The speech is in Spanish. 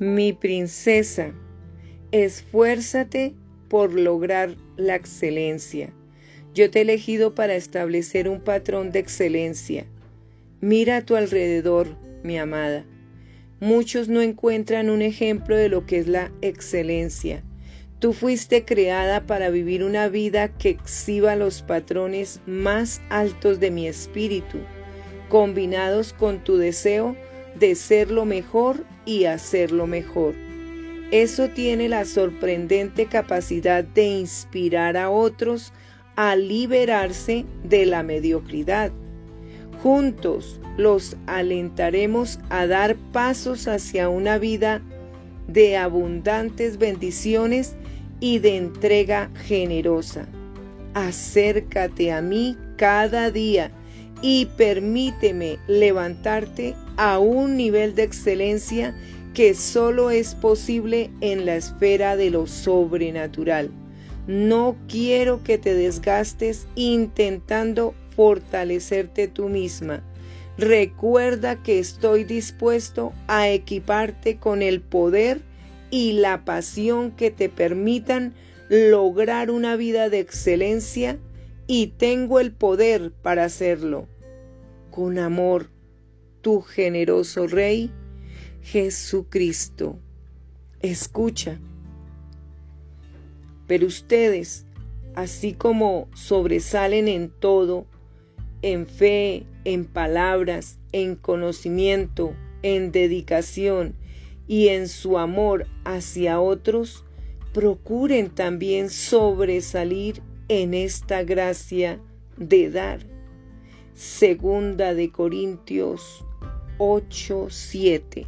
Mi princesa, esfuérzate por lograr la excelencia. Yo te he elegido para establecer un patrón de excelencia. Mira a tu alrededor, mi amada. Muchos no encuentran un ejemplo de lo que es la excelencia. Tú fuiste creada para vivir una vida que exhiba los patrones más altos de mi espíritu, combinados con tu deseo de ser lo mejor y hacerlo mejor. Eso tiene la sorprendente capacidad de inspirar a otros a liberarse de la mediocridad. Juntos los alentaremos a dar pasos hacia una vida de abundantes bendiciones y de entrega generosa. Acércate a mí cada día y permíteme levantarte a un nivel de excelencia que solo es posible en la esfera de lo sobrenatural. No quiero que te desgastes intentando fortalecerte tú misma. Recuerda que estoy dispuesto a equiparte con el poder y la pasión que te permitan lograr una vida de excelencia y tengo el poder para hacerlo. Con amor, tu generoso Rey, Jesucristo. Escucha. Pero ustedes, así como sobresalen en todo, en fe, en palabras, en conocimiento, en dedicación y en su amor hacia otros, procuren también sobresalir en esta gracia de dar. Segunda de Corintios 8, 7.